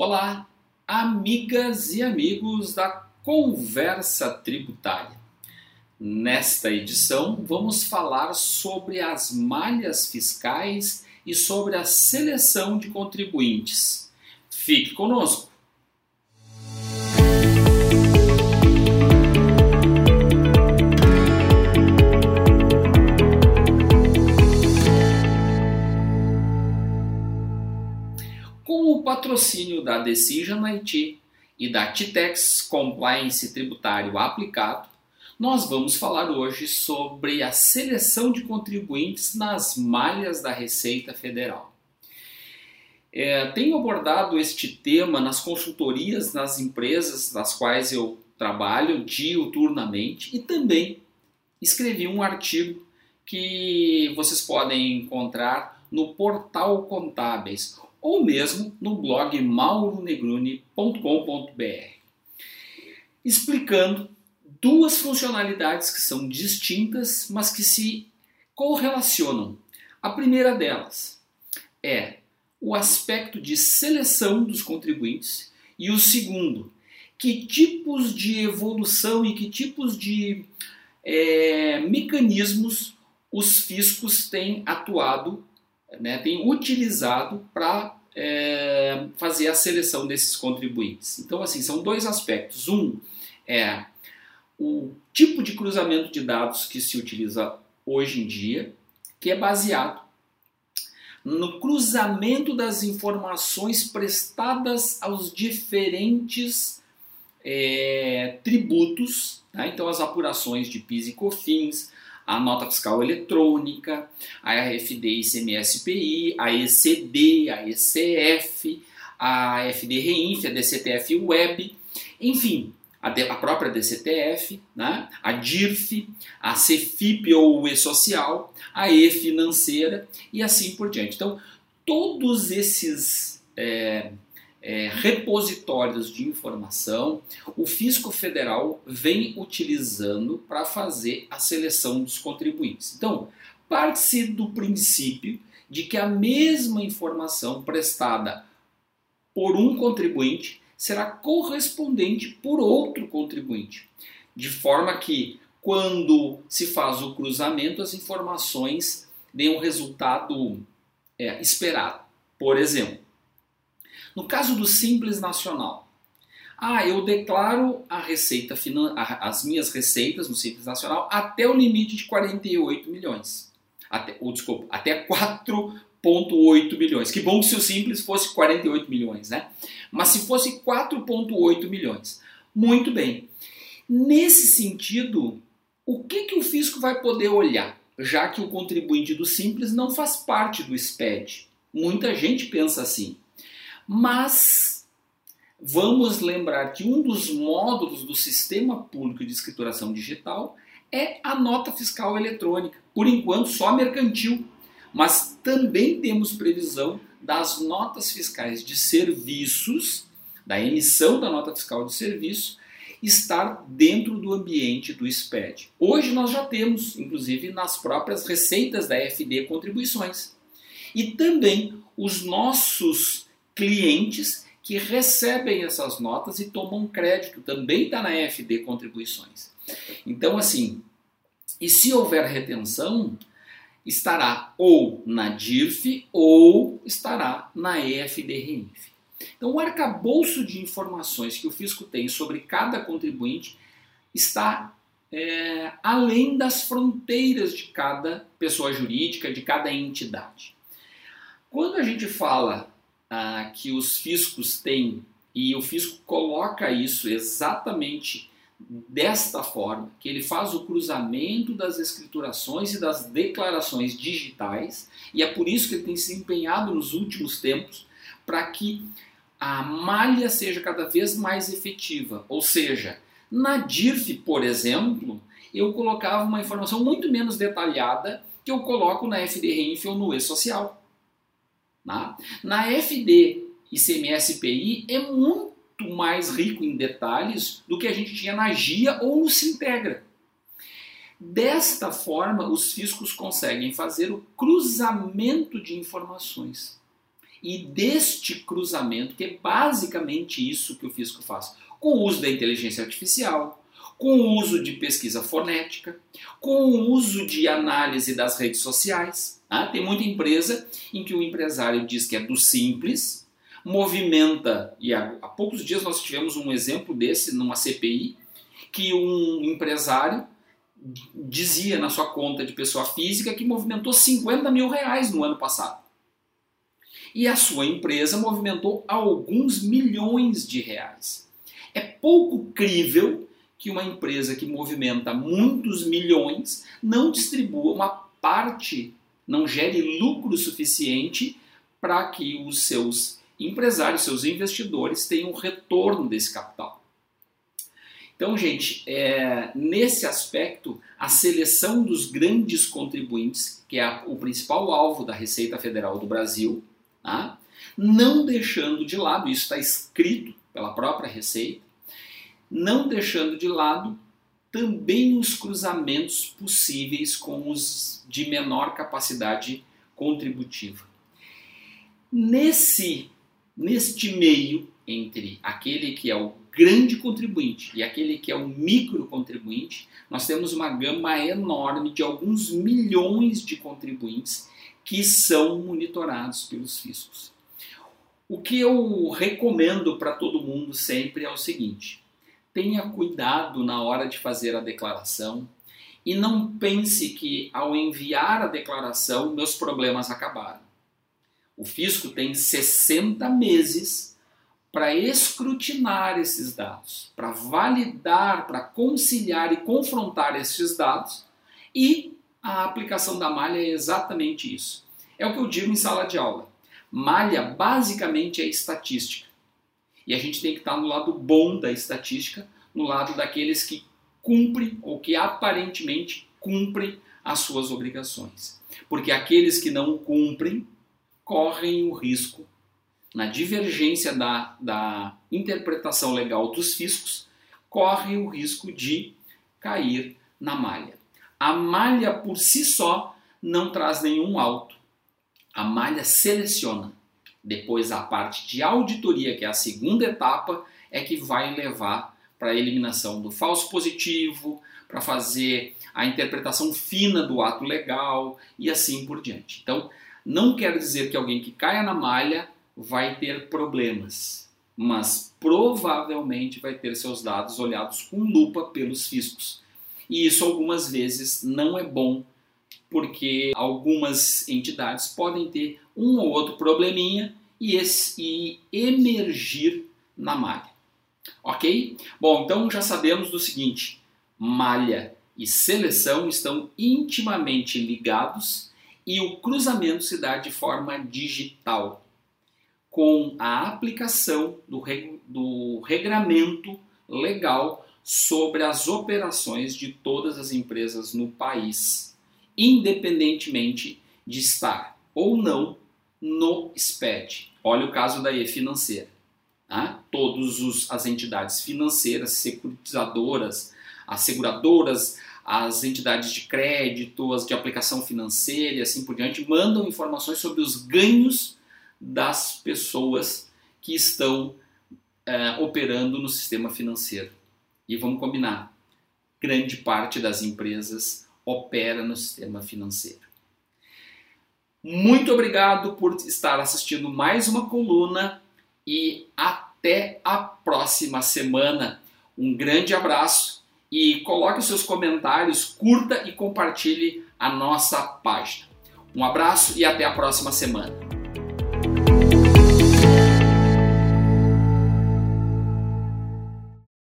Olá, amigas e amigos da Conversa Tributária. Nesta edição, vamos falar sobre as malhas fiscais e sobre a seleção de contribuintes. Fique conosco! Patrocínio da Decision IT e da Titex Compliance Tributário Aplicado, nós vamos falar hoje sobre a seleção de contribuintes nas malhas da Receita Federal. É, tenho abordado este tema nas consultorias nas empresas das quais eu trabalho diuturnamente e também escrevi um artigo que vocês podem encontrar no portal Contábeis ou mesmo no blog mauronegruni.com.br, explicando duas funcionalidades que são distintas, mas que se correlacionam. A primeira delas é o aspecto de seleção dos contribuintes e o segundo, que tipos de evolução e que tipos de é, mecanismos os fiscos têm atuado né, tem utilizado para é, fazer a seleção desses contribuintes. Então, assim, são dois aspectos. Um é o tipo de cruzamento de dados que se utiliza hoje em dia, que é baseado no cruzamento das informações prestadas aos diferentes é, tributos, né? então as apurações de PIS e COFINS, a nota fiscal eletrônica, a RFD ICMS-PI, a ECD, a ECF, a FD Reinf, a DCTF Web, enfim, a, de, a própria DCTF, né? a DIRF, a CFIP ou E-Social, a E-Financeira e assim por diante. Então, todos esses é, é, repositórios de informação, o Fisco Federal vem utilizando para fazer a seleção dos contribuintes. Então, parte-se do princípio de que a mesma informação prestada por um contribuinte será correspondente por outro contribuinte, de forma que quando se faz o cruzamento as informações deem o resultado é, esperado. Por exemplo, no caso do Simples Nacional, ah, eu declaro a receita, as minhas receitas no Simples Nacional até o limite de 48 milhões. Até, ou, desculpa, até 4,8 milhões. Que bom se o Simples fosse 48 milhões, né? Mas se fosse 4,8 milhões. Muito bem. Nesse sentido, o que, que o fisco vai poder olhar, já que o contribuinte do Simples não faz parte do SPED? Muita gente pensa assim. Mas vamos lembrar que um dos módulos do Sistema Público de Escrituração Digital é a nota fiscal eletrônica, por enquanto só mercantil, mas também temos previsão das notas fiscais de serviços, da emissão da nota fiscal de serviço, estar dentro do ambiente do SPED. Hoje nós já temos, inclusive nas próprias receitas da FD contribuições. E também os nossos clientes que recebem essas notas e tomam crédito, também está na FD Contribuições. Então, assim, e se houver retenção, estará ou na DIRF ou estará na EFD REINF. Então, o arcabouço de informações que o fisco tem sobre cada contribuinte está é, além das fronteiras de cada pessoa jurídica, de cada entidade. Quando a gente fala ah, que os fiscos têm, e o fisco coloca isso exatamente desta forma, que ele faz o cruzamento das escriturações e das declarações digitais, e é por isso que ele tem se empenhado nos últimos tempos para que a malha seja cada vez mais efetiva. Ou seja, na DIRF, por exemplo, eu colocava uma informação muito menos detalhada que eu coloco na FD ou no E-Social. Tá? Na FD ICMS-PI é muito mais rico em detalhes do que a gente tinha na GIA ou no Sintegra. Desta forma, os fiscos conseguem fazer o cruzamento de informações E deste cruzamento, que é basicamente isso que o fisco faz, com o uso da inteligência artificial, com o uso de pesquisa fonética, com o uso de análise das redes sociais. Ah, tem muita empresa em que o empresário diz que é do simples, movimenta, e há, há poucos dias nós tivemos um exemplo desse numa CPI, que um empresário dizia na sua conta de pessoa física que movimentou 50 mil reais no ano passado. E a sua empresa movimentou alguns milhões de reais. É pouco crível que uma empresa que movimenta muitos milhões não distribua uma parte, não gere lucro suficiente para que os seus empresários, seus investidores tenham retorno desse capital. Então, gente, é, nesse aspecto, a seleção dos grandes contribuintes, que é o principal alvo da Receita Federal do Brasil, tá? não deixando de lado, isso está escrito pela própria Receita, não deixando de lado também os cruzamentos possíveis com os de menor capacidade contributiva. Nesse, neste meio entre aquele que é o grande contribuinte e aquele que é o micro contribuinte, nós temos uma gama enorme de alguns milhões de contribuintes que são monitorados pelos fiscos. O que eu recomendo para todo mundo sempre é o seguinte: tenha cuidado na hora de fazer a declaração e não pense que ao enviar a declaração meus problemas acabaram. O fisco tem 60 meses para escrutinar esses dados, para validar, para conciliar e confrontar esses dados, e a aplicação da malha é exatamente isso. É o que eu digo em sala de aula. Malha basicamente é estatística. E a gente tem que estar no lado bom da estatística, no lado daqueles que cumprem ou que aparentemente cumprem as suas obrigações. Porque aqueles que não cumprem correm o risco na divergência da, da interpretação legal dos fiscos, corre o risco de cair na malha. A malha por si só não traz nenhum alto. A malha seleciona. Depois a parte de auditoria, que é a segunda etapa, é que vai levar para a eliminação do falso positivo, para fazer a interpretação fina do ato legal e assim por diante. Então, não quer dizer que alguém que caia na malha vai ter problemas, mas provavelmente vai ter seus dados olhados com lupa pelos fiscos. E isso algumas vezes não é bom, porque algumas entidades podem ter um ou outro probleminha e, esse, e emergir na malha. Ok? Bom, então já sabemos do seguinte: malha e seleção estão intimamente ligados e o cruzamento se dá de forma digital com a aplicação do, reg do regramento legal sobre as operações de todas as empresas no país, independentemente de estar ou não no SPED. Olha o caso da E-Financeira. Tá? Todas as entidades financeiras, securitizadoras, as seguradoras, as entidades de crédito, as de aplicação financeira e assim por diante, mandam informações sobre os ganhos das pessoas que estão é, operando no sistema financeiro. E vamos combinar, grande parte das empresas opera no sistema financeiro. Muito obrigado por estar assistindo mais uma coluna e até a próxima semana. Um grande abraço e coloque seus comentários, curta e compartilhe a nossa página. Um abraço e até a próxima semana.